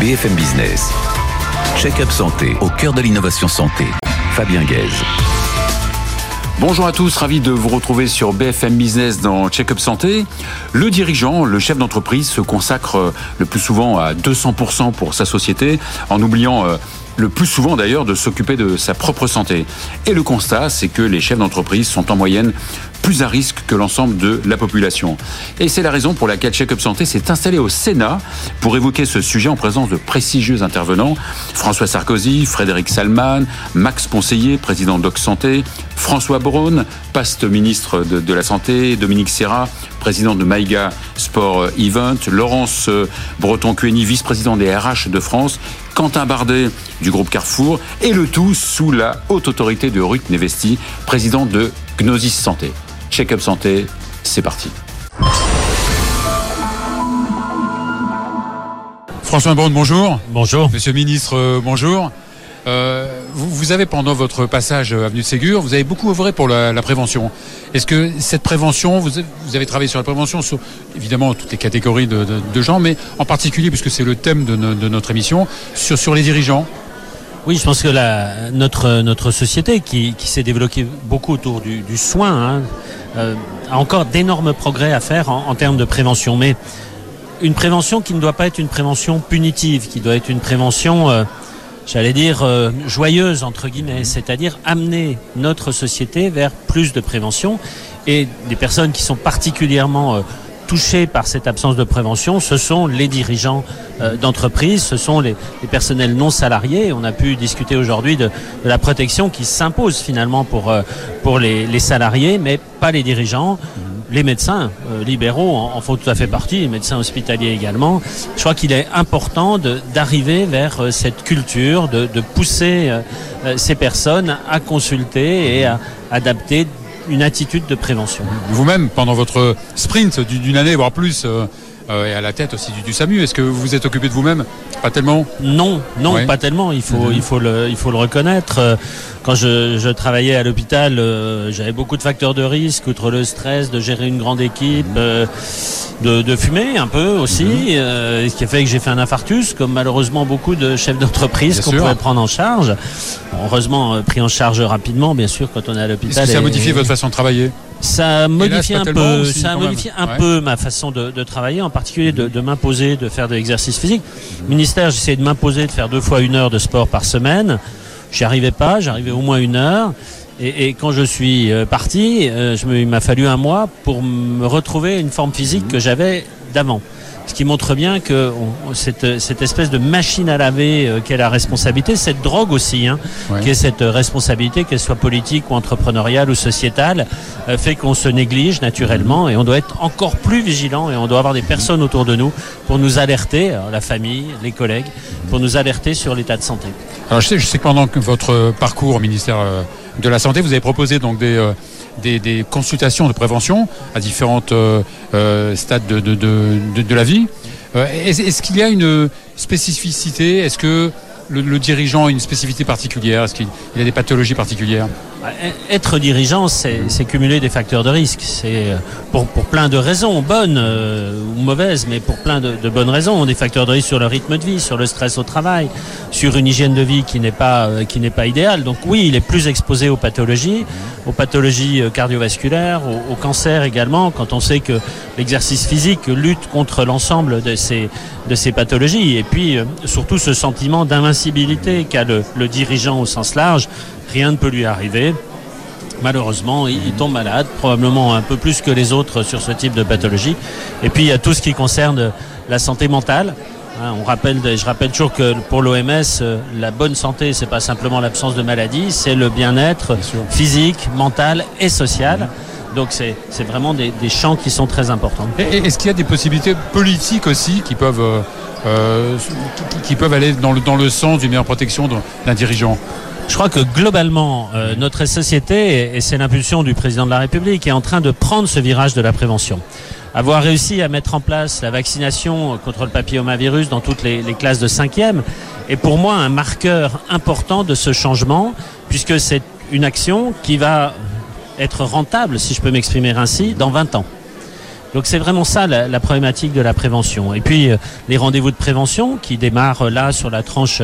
BFM Business. Check-up santé au cœur de l'innovation santé. Fabien Guèze. Bonjour à tous, ravi de vous retrouver sur BFM Business dans Check-up Santé. Le dirigeant, le chef d'entreprise se consacre le plus souvent à 200% pour sa société en oubliant euh, le plus souvent d'ailleurs de s'occuper de sa propre santé. Et le constat, c'est que les chefs d'entreprise sont en moyenne plus à risque que l'ensemble de la population. Et c'est la raison pour laquelle Check-up Santé s'est installé au Sénat pour évoquer ce sujet en présence de prestigieux intervenants. François Sarkozy, Frédéric Salman, Max Ponseiller, président d'Ox Santé, François Braun, paste ministre de, la Santé, Dominique Serra, président de Maïga Sport Event, Laurence Breton-Cueni, vice-président des RH de France, Quentin Bardet du groupe Carrefour, et le tout sous la haute autorité de Ruth Nevesti, président de Gnosis Santé. Check-up santé, c'est parti. François Braun, bonjour. Bonjour. Monsieur le ministre, euh, bonjour. Euh, vous, avez pendant votre passage à Avenue de Ségur, vous avez beaucoup œuvré pour la, prévention. Est-ce que cette prévention, vous, avez travaillé sur la prévention sur évidemment toutes les catégories de, gens, mais en particulier, puisque c'est le thème de, notre émission, sur, les dirigeants oui, je pense que notre société, qui, s'est développée beaucoup autour du, soin, hein, euh, a encore d'énormes progrès à faire en, termes de prévention. Mais une prévention qui ne doit pas être une prévention punitive, qui doit être une prévention, euh, j'allais dire, euh, joyeuse, entre guillemets, c'est-à-dire amener notre société vers plus de prévention et des personnes qui sont particulièrement touchés par cette absence de prévention, ce sont les dirigeants euh, d'entreprise, ce sont les, personnels non salariés. On a pu discuter aujourd'hui de, la protection qui s'impose finalement pour, euh, pour les, salariés, mais pas les dirigeants. Les médecins euh, libéraux en, font tout à fait partie, les médecins hospitaliers également. Je crois qu'il est important d'arriver vers cette culture, de, pousser ces personnes à consulter et à adapter une attitude de prévention. Vous-même, pendant votre sprint d'une année, voire plus, euh, euh, et à la tête aussi du, SAMU. Est-ce que vous vous êtes occupé de vous-même? Pas tellement? Non, non, pas tellement. Il faut, mhm. il, faut le, il faut le reconnaître. Euh, quand je, travaillais à l'hôpital, j'avais beaucoup de facteurs de risque, outre le stress, de gérer une grande équipe, de, de, fumer un peu aussi, mhm. ce qui a fait que j'ai fait un infarctus, comme malheureusement beaucoup de chefs d'entreprise qu'on pouvait prendre en charge. heureusement, pris en charge rapidement, bien sûr, quand on est à l'hôpital. Est-ce que ça a modifié votre façon de travailler? Ça modifie un peu, ça modifie un peu ma façon de, travailler, en particulier de, m'imposer de faire de l'exercice physique. Le ministère, j'essayais de m'imposer de faire deux fois une heure de sport par semaine. J'y arrivais pas, j'arrivais au moins une heure. Et, quand je suis euh, parti, euh, je me, il m'a fallu un mois pour me retrouver une forme physique que j'avais d'avant. Ce qui montre bien que cette, espèce de machine à laver euh, qu'est la responsabilité, cette drogue aussi, hein, qui est cette responsabilité, qu'elle soit politique ou entrepreneuriale ou sociétale, euh, fait qu'on se néglige naturellement et on doit être encore plus vigilant et on doit avoir des personnes autour de nous pour nous alerter, la famille, les collègues, pour nous alerter sur l'état de santé. Alors je sais, je sais que pendant votre parcours au ministère euh, de la Santé, vous avez proposé donc des des, consultations de prévention à différentes euh, euh, stades de, la vie. Euh, est-ce qu'il y a une spécificité? Est-ce que le, dirigeant a une spécificité particulière? Est-ce qu'il a des pathologies particulières? Être dirigeant, c'est cumuler des facteurs de risque. C'est pour, plein de raisons, bonnes ou mauvaises, mais pour plein de, bonnes raisons. Des facteurs de risque sur le rythme de vie, sur le stress au travail, sur une hygiène de vie qui n'est pas, qui n'est pas idéale. Donc oui, il est plus exposé aux pathologies aux pathologies euh, cardiovasculaires, au, cancer également, quand on sait que l'exercice physique lutte contre l'ensemble de ces, de ces pathologies. Et puis euh, surtout ce sentiment d'invincibilité qu'a le, dirigeant au sens large. Rien ne peut lui arriver. Malheureusement, il, tombe malade, probablement un peu plus que les autres sur ce type de pathologie. Et puis il y a tout ce qui concerne la santé mentale. Hein, on rappelle, je rappelle toujours que pour l'OMS, euh, la bonne santé, c'est pas simplement l'absence de maladie, c'est le bien-être physique, mental et social. Donc c'est vraiment des, champs qui sont très importants. Est-ce qu'il y a des possibilités politiques aussi qui peuvent, euh, euh, qui, peuvent aller dans le, dans le sens d'une meilleure protection d'un dirigeant? Je crois que globalement, notre société, et c'est l'impulsion du président de la République, est en train de prendre ce virage de la prévention avoir réussi à mettre en place la vaccination contre le papillomavirus dans toutes les, classes de 5e est pour moi un marqueur important de ce changement, puisque c'est une action qui va être rentable, si je peux m'exprimer ainsi, dans 20 ans. Donc c'est vraiment ça la, la, problématique de la prévention. Et puis les rendez-vous de prévention qui démarrent là sur la tranche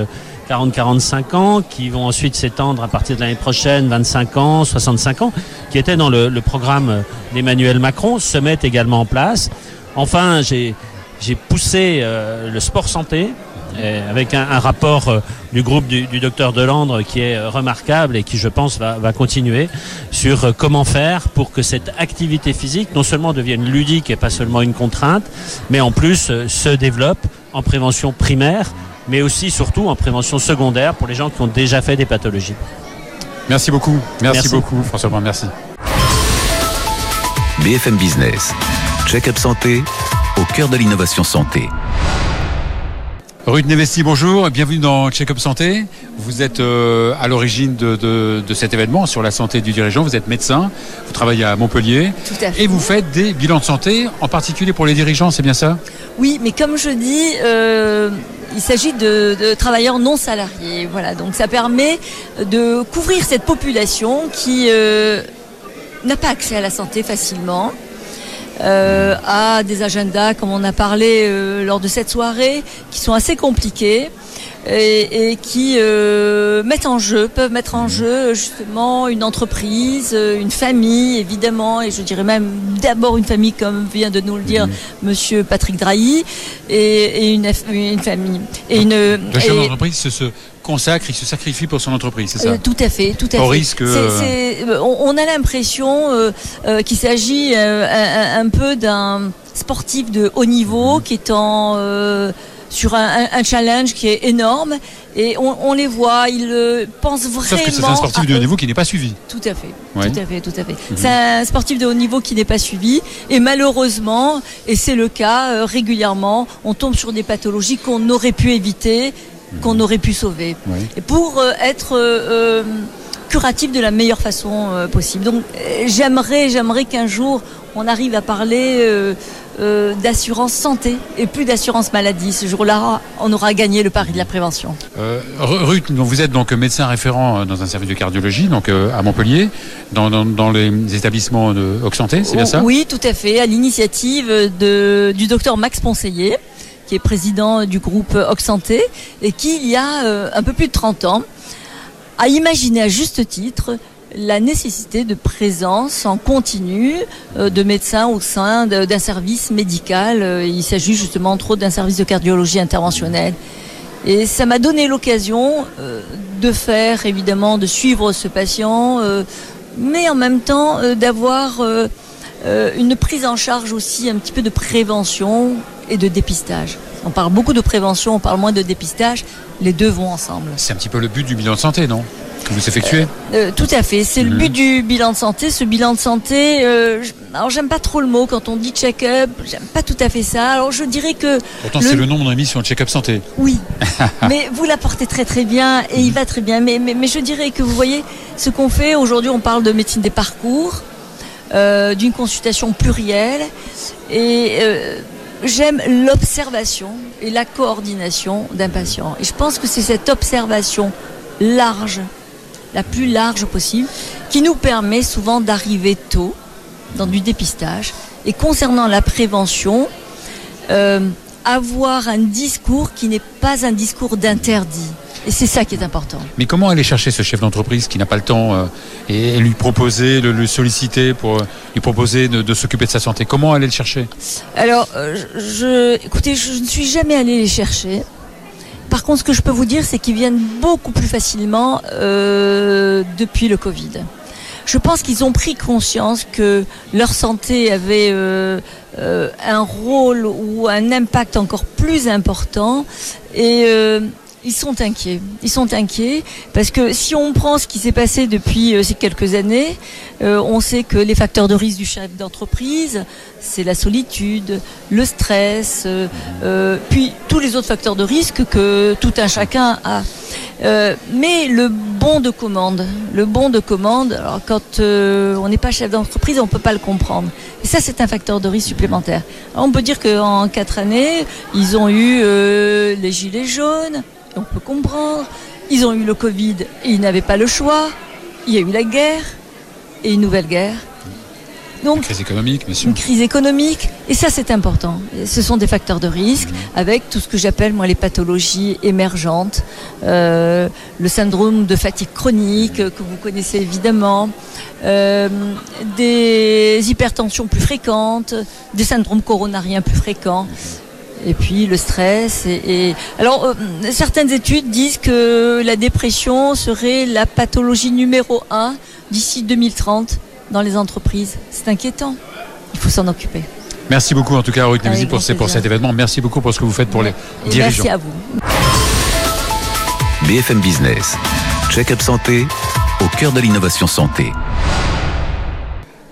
40-45 ans, qui vont ensuite s'étendre à partir de l'année prochaine, 25 ans, 65 ans, qui étaient dans le, programme d'Emmanuel Macron, se mettent également en place. Enfin, j'ai poussé euh, le sport santé, avec un, rapport euh, du groupe du, docteur Delandre qui est euh, remarquable et qui, je pense, va, continuer sur euh, comment faire pour que cette activité physique non seulement devienne ludique et pas seulement une contrainte, mais en plus se développe en prévention primaire, mais aussi surtout en prévention secondaire pour les gens qui ont déjà fait des pathologies. Merci beaucoup. Merci, merci. beaucoup, François Brun. Merci. BFM Business. Check-up santé au cœur de l'innovation santé. Ruth Nevesti, bonjour, bienvenue dans Check-up Santé. Vous êtes euh, à l'origine de, de, de, cet événement sur la santé du dirigeant. Vous êtes médecin, vous travaillez à Montpellier Tout à fait. et vous faites des bilans de santé, en particulier pour les dirigeants, c'est bien ça? Oui, mais comme je dis, euh, il s'agit de, travailleurs non salariés. Voilà, donc ça permet de couvrir cette population qui euh, n'a pas accès à la santé facilement euh, à des agendas, comme on a parlé euh, lors de cette soirée, qui sont assez compliqués. Et, et, qui euh, mettent en jeu, peuvent mettre en jeu justement une entreprise, euh, une famille évidemment, et je dirais même d'abord une famille comme vient de nous le dire mmh. Monsieur Patrick Drahi, et, et une, une, famille. Et une, le chef d'entreprise se, consacre, il se sacrifie pour son entreprise, c'est ça euh, Tout à fait, tout à Au fait. risque. C est, c est, on, on, a l'impression euh, qu'il s'agit un, un, peu d'un sportif de haut niveau mmh. qui est en sur un, un, challenge qui est énorme et on, on les voit, ils euh, pensent vraiment. Sauf que c'est un sportif de haut niveau qui n'est pas suivi. Tout à fait, ouais. tout à fait, tout à fait. -hmm. C'est un sportif de haut niveau qui n'est pas suivi et malheureusement, et c'est le cas euh, régulièrement, on tombe sur des pathologies qu'on aurait pu éviter, qu'on aurait pu sauver. Et pour euh, être euh, curatif de la meilleure façon possible. Donc j'aimerais, j'aimerais qu'un jour on arrive à parler euh, euh, d'assurance santé et plus d'assurance maladie. Ce jour-là, on aura gagné le pari de la prévention. Euh, Ruth, vous êtes donc médecin référent dans un service de cardiologie, donc à Montpellier, dans, dans, dans les établissements de Oxanté, c'est bien ça? Oui, tout à fait, à l'initiative du docteur Max Ponseiller qui est président du groupe Oxanté et qui, il y a un peu plus de 30 ans, a imaginé à juste titre la nécessité de présence en continu euh, de médecins au sein d'un service médical. Euh, il s'agit justement entre autres d'un service de cardiologie interventionnelle. Et ça m'a donné l'occasion euh, de faire, évidemment, de suivre ce patient, mais en même temps d'avoir une prise en charge aussi un petit peu de prévention et de dépistage. On parle beaucoup de prévention, on parle moins de dépistage. Les deux vont ensemble. C'est un petit peu le but du bilan de santé, non? Que vous effectuez? Euh, euh, Tout à fait. C'est mmh. le but du bilan de santé. Ce bilan de santé, euh, alors j'aime pas trop le mot quand on dit check-up. J'aime pas tout à fait ça. Alors je dirais que. Pourtant, le... c'est le nom de l'émission check-up santé. Oui. mais vous l'apportez très très bien et mmh. il va très bien. Mais, mais, mais je dirais que vous voyez ce qu'on fait aujourd'hui. On parle de médecine des parcours, d'une consultation plurielle et. J'aime l'observation et la coordination d'un patient. Et je pense que c'est cette observation large la plus large possible, qui nous permet souvent d'arriver tôt dans du dépistage. Et concernant la prévention, euh, avoir un discours qui n'est pas un discours d'interdit. Et c'est ça qui est important. Mais comment aller chercher ce chef d'entreprise qui n'a pas le temps euh, et, et, lui proposer, le, le, solliciter pour euh, lui proposer de, de s'occuper de sa santé? Comment aller le chercher? Alors, euh, je, écoutez, je ne suis jamais allé les chercher. Par contre, ce que je peux vous dire, c'est qu'ils viennent beaucoup plus facilement depuis le Covid. Je pense qu'ils ont pris conscience que leur santé avait un rôle ou un impact encore plus important et ils sont inquiets. Ils sont inquiets parce que si on prend ce qui s'est passé depuis euh, ces quelques années, euh, on sait que les facteurs de risque du chef d'entreprise, c'est la solitude, le stress, euh, euh, puis tous les autres facteurs de risque que tout un chacun a. Euh, mais le bon de commande, le bon de commande, alors quand euh, on n'est pas chef d'entreprise, on peut pas le comprendre. Et ça, c'est un facteur de risque supplémentaire. On peut dire qu'en quatre années, ils ont eu les gilets jaunes, on peut comprendre. Ils ont eu le Covid et ils n'avaient pas le choix. Il y a eu la guerre et une nouvelle guerre. Donc, une crise économique, bien sûr. Une crise économique, et ça c'est important. Ce sont des facteurs de risque avec tout ce que j'appelle moi les pathologies émergentes, euh, le syndrome de fatigue chronique que vous connaissez évidemment, euh, des hypertensions plus fréquentes, des syndromes coronariens plus fréquents et puis le stress. Et, alors, euh, certaines études disent que la dépression serait la pathologie numéro un d'ici 2030 dans les entreprises. C'est inquiétant. Il faut s'en occuper. Merci beaucoup en tout cas, Ruth pour, pour cet événement. Merci beaucoup pour ce que vous faites pour les dirigeants. Merci à vous. BFM Business. Check-up santé au cœur de l'innovation santé.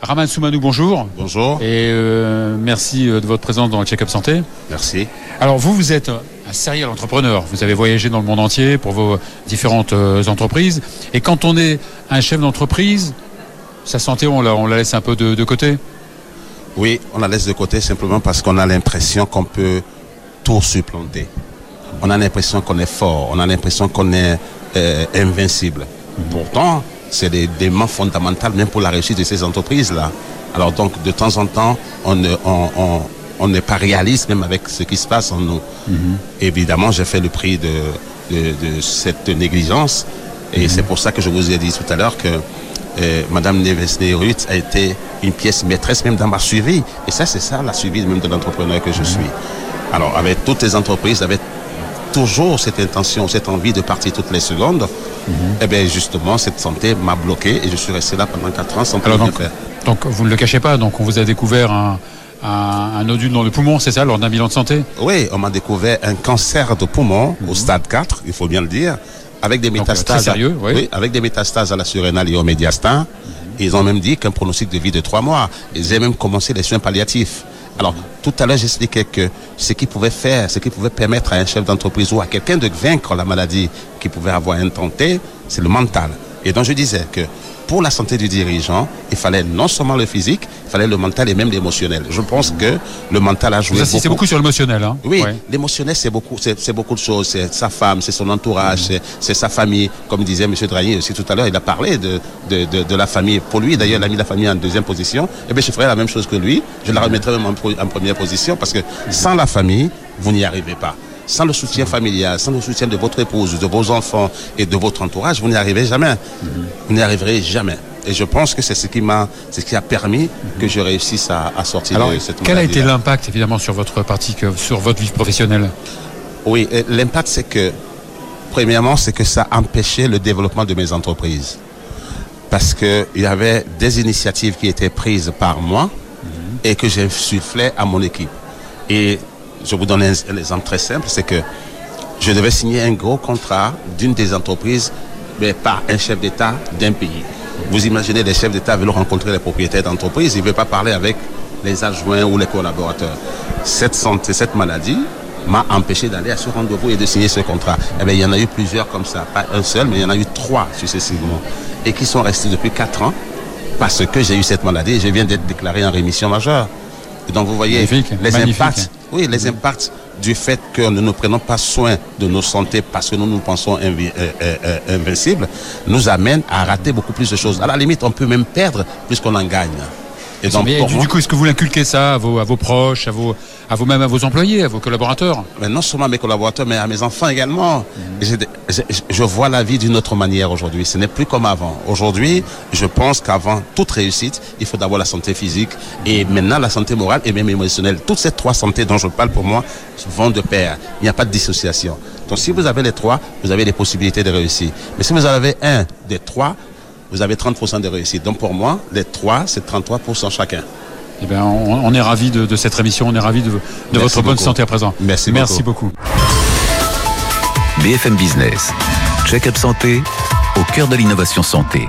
Raman Soumanou, bonjour. Bonjour. Et euh, merci euh, de votre présence dans le Check-up Santé. Merci. Alors vous, vous êtes un serial entrepreneur. Vous avez voyagé dans le monde entier pour vos différentes euh, entreprises. Et quand on est un chef d'entreprise, sa santé, on la, on la laisse un peu de, côté? Oui, on la laisse de côté simplement parce qu'on a l'impression qu'on peut tout supplanter. On a l'impression qu'on est fort, on a l'impression qu'on est invincible. Pourtant, c'est des éléments fondamentaux même pour la réussite de ces entreprises-là. Alors donc, de temps en temps, on n'est on, pas réaliste même avec ce qui se passe en nous. Mhm. Évidemment, j'ai fait le prix de, de, cette négligence. Et mhm. c'est pour ça que je vous ai dit tout à l'heure que euh, Madame Neves Ruth a été une pièce maîtresse même dans ma suivi. Et ça, c'est ça la suivi même de l'entrepreneur que je mhm. suis. Alors, avec toutes les entreprises, avec toujours cette intention, cette envie de partir toutes les secondes, et eh bien justement, cette santé m'a bloqué et je suis resté là pendant 4 ans sans pouvoir donc, faire. Donc vous ne le cachez pas, donc on vous a découvert un, un, nodule dans le poumon, c'est ça, lors d'un bilan de santé? Oui, on m'a découvert un cancer de poumon au mhm. stade 4, il faut bien le dire, avec des métastases. sérieux, oui. avec des métastases à la surrénale et au médiastin. Mhm. Ils ont même dit qu'un pronostic de vie de 3 mois. Ils ont même commencé les soins palliatifs. Alors, tout à l'heure, j'expliquais que ce qui pouvait faire, ce qui pouvait permettre à un chef d'entreprise ou à quelqu'un de vaincre la maladie qu'il pouvait avoir intenté, c'est le mental. Et donc, je disais que pour la santé du dirigeant, il fallait non seulement le physique, il fallait le mental et même l'émotionnel. Je pense que le mental a joué Vous beaucoup. beaucoup sur l'émotionnel. Hein oui, l'émotionnel, c'est beaucoup, c'est beaucoup de choses. C'est sa femme, c'est son entourage, c'est sa famille. Comme disait M. Drahi aussi tout à l'heure, il a parlé de, de, de, la famille. Pour lui, d'ailleurs, il a mis la famille en deuxième position. Eh bien, je ferais la même chose que lui. Je la remettrais même en, en première position parce que sans la famille, vous n'y arrivez pas sans le soutien familial, sans le soutien de votre épouse, de vos enfants et de votre entourage, vous n'y arriverez jamais. Vous n'y arriverez jamais. Et je pense que c'est ce qui m'a, ce qui a permis que je réussisse à, sortir de cette Quel a été l'impact évidemment sur votre partie, sur votre vie professionnelle? Oui, l'impact c'est que, premièrement, c'est que ça a empêché le développement de mes entreprises. Parce qu'il y avait des initiatives qui étaient prises par moi et que j'insufflais à mon équipe. Et je vous donne un, exemple très simple, c'est que je devais signer un gros contrat d'une des entreprises, mais par un chef d'État d'un pays. Vous imaginez, les chefs d'État veulent rencontrer les propriétaires d'entreprise, ils ne veulent pas parler avec les adjoints ou les collaborateurs. Cette santé, cette maladie m'a empêché d'aller à ce rendez-vous et de signer ce contrat. Eh bien, il y en a eu plusieurs comme ça, pas un seul, mais il y en a eu trois successivement, et qui sont restés depuis quatre ans parce que j'ai eu cette maladie et je viens d'être déclaré en rémission majeure. Et donc vous voyez les impacts, oui, les impacts du fait que nous ne prenons pas soin de nos santé parce que nous nous pensons euh, euh, euh, invincibles, nous amènent à rater beaucoup plus de choses. À la limite, on peut même perdre plus qu'on en gagne. Et donc, du, coup, est-ce que vous l'inculquez ça à vos, à vos proches, à vos, à vous même à vos employés, à vos collaborateurs? Mais Non seulement à mes collaborateurs, mais à mes enfants également. Mhm. Je, vois la vie d'une autre manière aujourd'hui. Ce n'est plus comme avant. Aujourd'hui, je pense qu'avant toute réussite, il faut d'abord la santé physique et maintenant la santé morale et même émotionnelle. Toutes ces trois santé dont je parle pour moi vont de pair. Il n'y a pas de dissociation. Donc si vous avez les trois, vous avez les possibilités de réussir. Mais si vous avez un des trois, vous avez 30% de réussite. Donc pour moi, les trois, c'est 33% chacun. Eh bien, on, est ravis de, cette émission, on est ravis de, votre bonne santé à présent. Merci, Merci beaucoup. BFM Business, check-up santé au cœur de l'innovation santé.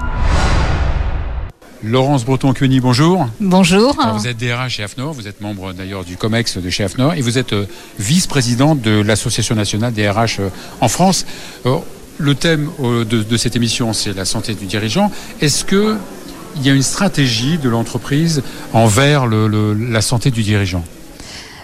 Laurence Breton-Cuny, bonjour. Bonjour. vous êtes DRH chez AFNOR, vous êtes membre d'ailleurs du COMEX de chez AFNOR et vous êtes euh, vice-présidente de l'Association nationale des RH euh, en France. Euh, le thème de, cette émission, c'est la santé du dirigeant. Est-ce que il y a une stratégie de l'entreprise envers la santé du dirigeant?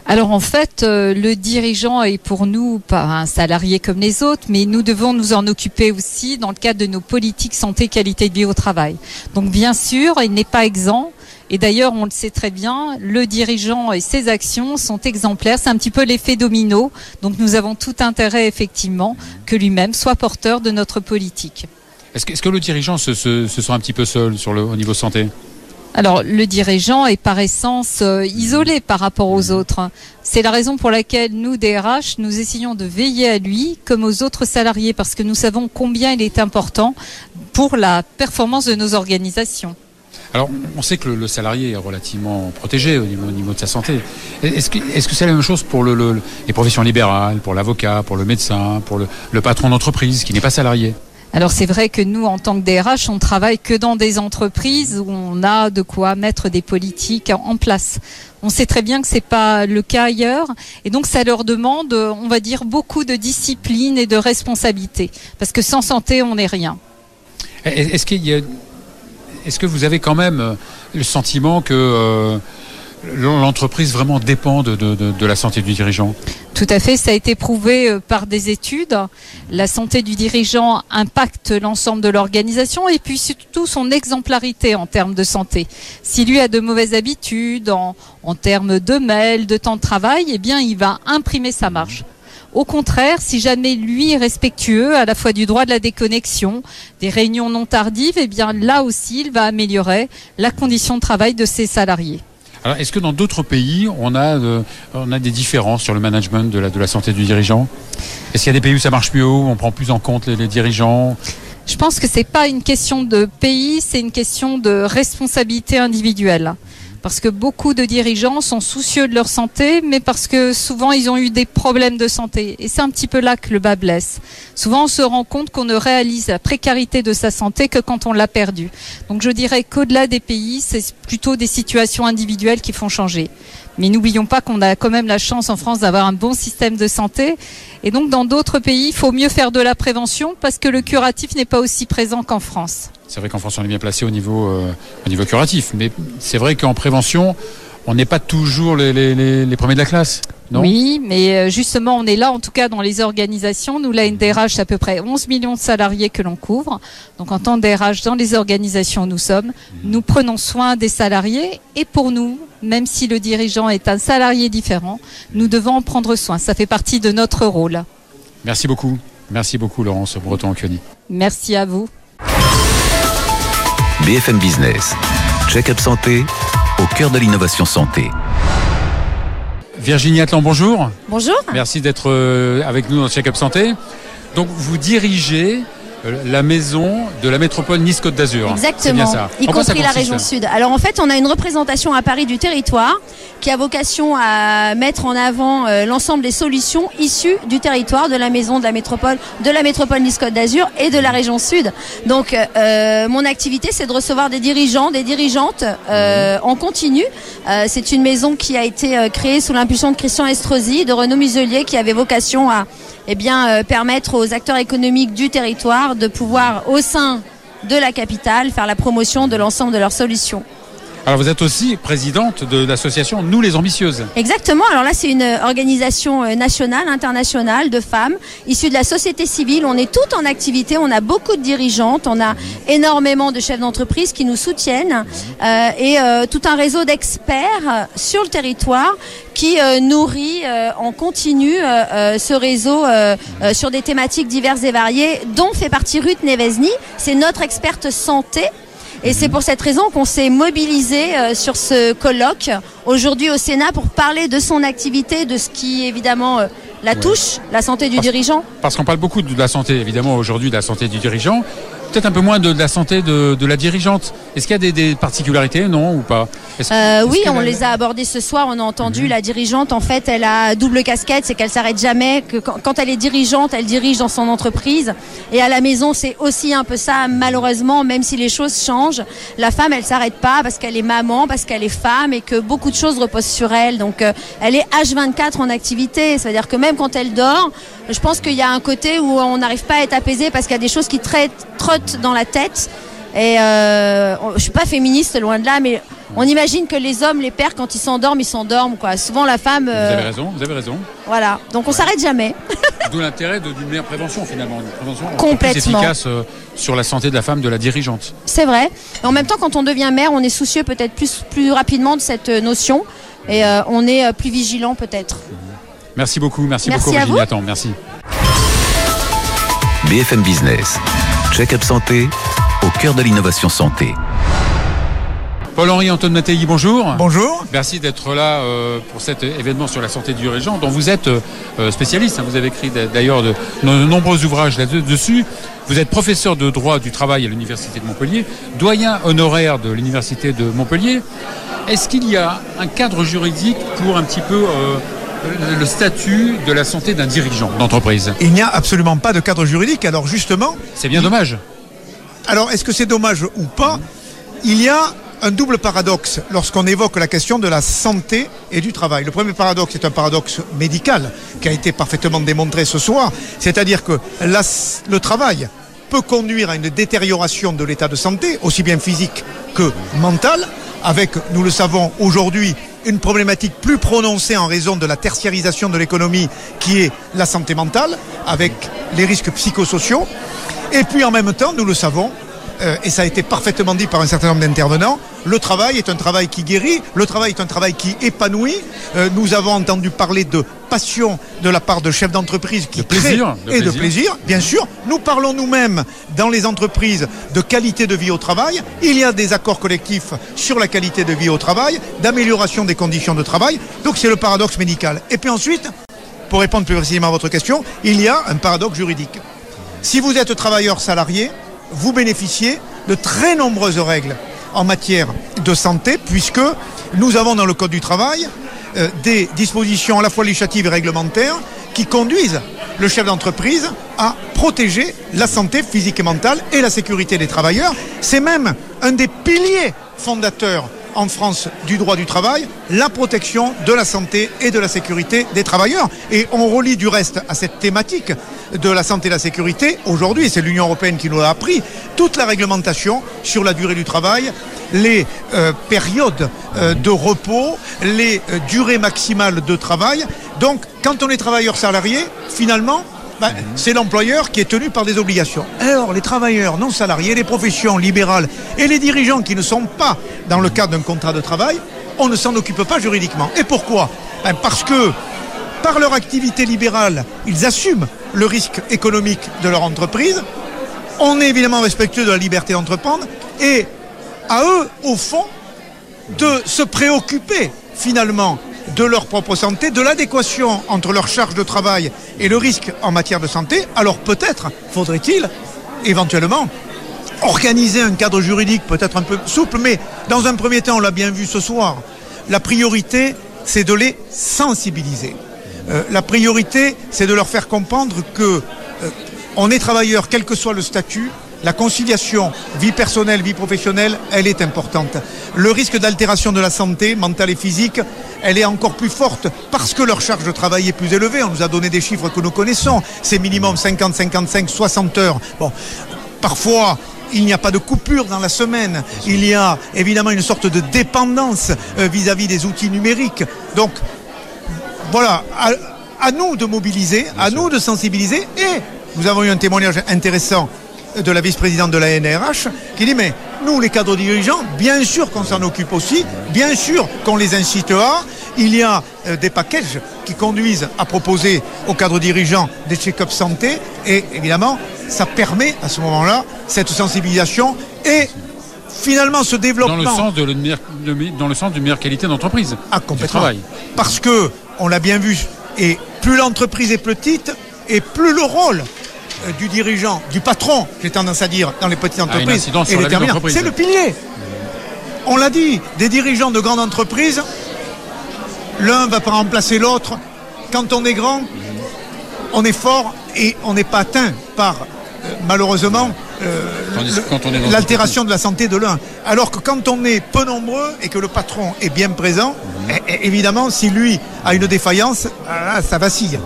Alors en fait, euh, le dirigeant est pour nous pas un salarié comme les autres, mais nous devons nous en occuper aussi dans le cadre de nos politiques santé qualité de vie au travail. Donc bien sûr, il n'est pas exempt Et d'ailleurs, on le sait très bien, le dirigeant et ses actions sont exemplaires. C'est un petit peu l'effet domino. Donc nous avons tout intérêt, effectivement, que lui-même soit porteur de notre politique. Est-ce que, le dirigeant se, se, se, sent un petit peu seul au niveau santé? Alors le dirigeant est par essence euh, isolé par rapport aux autres. C'est la raison pour laquelle nous, DRH, nous essayons de veiller à lui comme aux autres salariés parce que nous savons combien il est important pour la performance de nos organisations. Alors, on sait que le, le salarié est relativement protégé au niveau, au niveau de sa santé. Est-ce que c'est -ce c'est la même chose pour le, le, les professions libérales, pour l'avocat, pour le médecin, pour le patron d'entreprise qui n'est pas salarié? Alors c'est vrai que nous, en tant que DRH, on travaille que dans des entreprises où on a de quoi mettre des politiques en place. On sait très bien que c'est pas le cas ailleurs, et donc ça leur demande, on va dire, beaucoup de discipline et de responsabilité, parce que sans santé, on n'est rien. Est-ce que vous avez quand même le sentiment que euh, l'entreprise vraiment dépend de, de, de, la santé du dirigeant Tout à fait, ça a été prouvé euh, par des études. La santé du dirigeant impacte l'ensemble de l'organisation et puis surtout son exemplarité en termes de santé. Si lui a de mauvaises habitudes en, en termes de mail, de temps de travail, eh bien il va imprimer sa marge. Au contraire, si jamais lui est respectueux à la fois du droit de la déconnexion, des réunions non tardives, eh bien là aussi, il va améliorer la condition de travail de ses salariés. Alors, est-ce que dans d'autres pays, on a, euh, on a des différences sur le management de la, santé du dirigeant? Est-ce qu'il y a des pays où ça marche mieux, où on prend plus en compte les, les dirigeants? Je pense que c'est pas une question de pays, c'est une question de responsabilité individuelle parce que beaucoup de dirigeants sont soucieux de leur santé, mais parce que souvent ils ont eu des problèmes de santé. Et c'est un petit peu là que le bas blesse. Souvent on se rend compte qu'on ne réalise la précarité de sa santé que quand on l'a perdue. Donc je dirais qu'au-delà des pays, c'est plutôt des situations individuelles qui font changer. Mais n'oublions pas qu'on a quand même la chance en France d'avoir un bon système de santé. Et donc dans d'autres pays, il faut mieux faire de la prévention parce que le curatif n'est pas aussi présent qu'en France. C'est vrai qu'en France, on est bien placé au niveau, euh, curatif. Mais c'est vrai qu'en prévention, on n'est pas toujours les, les, les, premiers de la classe. Non? Oui, mais justement, on est là, en tout cas, dans les organisations. Nous, la NDRH, c'est à peu près 11 millions de salariés que l'on couvre. Donc, en tant que DRH, dans les organisations où nous sommes, nous prenons soin des salariés. Et pour nous, même si le dirigeant est un salarié différent, nous devons en prendre soin. Ça fait partie de notre rôle. Merci beaucoup. Merci beaucoup, Laurence Breton-Occhioni. Merci à vous. BFM Business. Check-up santé au cœur de l'innovation santé. Virginie Atlan, bonjour. Bonjour. Merci d'être avec nous dans Check-up santé. Donc vous dirigez la maison de la métropole Nice-Côte d'Azur. Exactement, bien ça. y compris la région sud. Alors en fait, on a une représentation à Paris du territoire qui a vocation à mettre en avant euh, l'ensemble des solutions issues du territoire de la maison de la métropole, de la métropole Nice-Côte d'Azur et de la région sud. Donc euh, mon activité, c'est de recevoir des dirigeants, des dirigeantes euh, en continu. c'est une maison qui a été créée sous l'impulsion de Christian Estrosi, de Renaud Muselier, qui avait vocation à eh bien, euh, permettre aux acteurs économiques du territoire de pouvoir, au sein de la capitale, faire la promotion de l'ensemble de leurs solutions. Alors vous êtes aussi présidente de l'association Nous les Ambitieuses. Exactement. Alors là, c'est une organisation nationale, internationale de femmes issues de la société civile. On est toutes en activité. On a beaucoup de dirigeantes. On a énormément de chefs d'entreprise qui nous soutiennent euh, et euh, tout un réseau d'experts sur le territoire qui euh, nourrit en continu ce réseau sur des thématiques diverses et variées, dont fait partie Ruth Nevesny. C'est notre experte santé. Et c'est pour cette raison qu'on s'est mobilisé euh, sur ce colloque aujourd'hui au Sénat pour parler de son activité, de ce qui évidemment euh, la touche, ouais. la santé du parce, dirigeant. Parce qu'on parle beaucoup de la santé évidemment aujourd'hui de la santé du dirigeant, peut-être un peu moins de, de la santé de, de la dirigeante. Est-ce qu'il y a des, des, particularités, non ou pas? Euh, Oui, on les a abordées ce soir. On a entendu mmh. la dirigeante. En fait, elle a double casquette, c'est qu'elle s'arrête jamais. Que quand, quand, elle est dirigeante, elle dirige dans son entreprise. Et à la maison, c'est aussi un peu ça. Malheureusement, même si les choses changent, la femme, elle s'arrête pas parce qu'elle est maman, parce qu'elle est femme et que beaucoup de choses reposent sur elle. Donc, euh, elle est H24 en activité. C'est-à-dire que même quand elle dort, je pense qu'il y a un côté où on n'arrive pas à être apaisé parce qu'il y a des choses qui traitent dans la tête. Et euh, je suis pas féministe, loin de là, mais on imagine que les hommes, les pères, quand ils s'endorment, ils s'endorment. Quoi. Souvent, la femme. Euh... Vous avez raison, vous avez raison. Voilà, donc on ouais. s'arrête jamais. D'où l'intérêt d'une meilleure prévention finalement, une prévention Complètement. plus efficace euh, sur la santé de la femme, de la dirigeante. C'est vrai. Et en même temps, quand on devient mère, on est soucieux peut-être plus, plus rapidement de cette euh, notion et euh, on est euh, plus vigilant peut-être. Merci beaucoup, merci, Merci beaucoup à Virginie vous. Nathan, merci. BFM Business. Check-up santé au cœur de l'innovation santé. Paul-Henri Antoine Mattei, bonjour. Bonjour. Merci d'être là euh, pour cet événement sur la santé du dirigeant dont vous êtes euh, spécialiste. hein. Vous avez écrit d'a- d'ailleurs de, nombreux ouvrages là-dessus. Vous êtes professeur de droit du travail à l'Université de Montpellier, doyen honoraire de l'Université de Montpellier. Est-ce qu'il y a un cadre juridique pour un petit peu euh, le- le statut de la santé d'un dirigeant d'entreprise? Il n'y a absolument pas de cadre juridique. Alors justement, C'est bien dommage. alors est-ce que c'est dommage ou pas? Il y a un double paradoxe lorsqu'on évoque la question de la santé et du travail. Le premier paradoxe est un paradoxe médical qui a été parfaitement démontré ce soir, c'est-à-dire que le travail peut conduire à une détérioration de l'état de santé, aussi bien physique que mental, avec, nous le savons aujourd'hui, une problématique plus prononcée en raison de la tertiarisation de l'économie qui est la santé mentale, avec les risques psychosociaux. Et puis en même temps, nous le savons, euh, et ça a été parfaitement dit par un certain nombre d'intervenants, le travail est un travail qui guérit, le travail est un travail qui épanouit. Euh, nous avons entendu parler de passion de la part de chefs d'entreprise qui De plaisir, créent de et de plaisir, bien sûr. Nous parlons nous-mêmes dans les entreprises de qualité de vie au travail. Il y a des accords collectifs sur la qualité de vie au travail, d'amélioration des conditions de travail. Donc c'est le paradoxe médical. Et puis ensuite, pour répondre plus précisément à votre question, il y a un paradoxe juridique. Si vous êtes travailleur salarié, vous bénéficiez de très nombreuses règles en matière de santé, puisque nous avons dans le Code du travail euh, des dispositions à la fois législatives et réglementaires qui conduisent le chef d'entreprise à protéger la santé physique et mentale et la sécurité des travailleurs. C'est même un des piliers fondateurs en France du droit du travail, la protection de la santé et de la sécurité des travailleurs. Et on relie du reste à cette thématique de la santé et la sécurité, aujourd'hui, c'est l'Union européenne qui nous l'a appris, toute la réglementation sur la durée du travail, les euh, périodes euh, de repos, les euh, durées maximales de travail. Donc, quand on est travailleur salarié, finalement, ben, c'est l'employeur qui est tenu par des obligations. Alors, les travailleurs non salariés, les professions libérales et les dirigeants qui ne sont pas dans le cadre d'un contrat de travail, on ne s'en occupe pas juridiquement. Et pourquoi? Ben, Parce que, par leur activité libérale, ils assument le risque économique de leur entreprise. On est évidemment respectueux de la liberté d'entreprendre et à eux, au fond, de se préoccuper finalement de leur propre santé, de l'adéquation entre leur charge de travail et le risque en matière de santé, alors peut-être faudrait-il éventuellement organiser un cadre juridique peut-être un peu souple, mais dans un premier temps, on l'a bien vu ce soir, la priorité, c'est de les sensibiliser. Euh, la priorité, c'est de leur faire comprendre que euh, on est travailleur, quel que soit le statut, la conciliation vie personnelle, vie professionnelle, elle est importante. Le risque d'altération de la santé mentale et physique, elle est encore plus forte parce que leur charge de travail est plus élevée. On nous a donné des chiffres que nous connaissons. C'est minimum 50, 55, 60 heures. Bon, parfois, il n'y a pas de coupure dans la semaine. Il y a évidemment une sorte de dépendance euh, vis-à-vis des outils numériques. Donc, voilà, à, à nous de mobiliser, à nous de sensibiliser. Et nous avons eu un témoignage intéressant de la vice-présidente de la NRH qui dit mais nous les cadres dirigeants, bien sûr qu'on s'en occupe aussi, bien sûr qu'on les incite à. Il y a euh, des packages qui conduisent à proposer aux cadres dirigeants des check-up santé et évidemment ça permet à ce moment-là cette sensibilisation et finalement ce Dans développement le sens de, le meilleur- de me- dans le sens d'une meilleure qualité d'entreprise. ah, complètement. travail. Parce que, on l'a bien vu, et plus l'entreprise est petite, et plus le rôle du dirigeant, du patron, j'ai tendance à dire, dans les petites A une entreprises, déterminant. d'entreprise. C'est le pilier. On l'a dit, des dirigeants de grandes entreprises, l'un va pas remplacer l'autre. Quand on est grand, on est fort et on n'est pas atteint par, euh, malheureusement, euh, l'altération de la santé de l'un. Alors que quand on est peu nombreux et que le patron est bien présent, Mhm. é- é- évidemment, si lui a une défaillance, ah, ça vacille.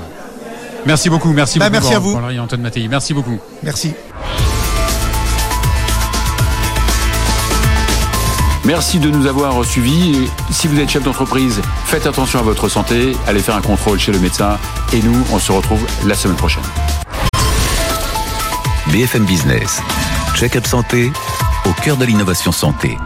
Merci beaucoup, merci Bah, beaucoup. merci à vous. Antoine Mattei. Merci beaucoup. Merci. Merci de nous avoir suivis. Si vous êtes chef d'entreprise, faites attention à votre santé, allez faire un contrôle chez le médecin et nous, on se retrouve la semaine prochaine. BFM Business. Check-up santé au cœur de l'innovation santé.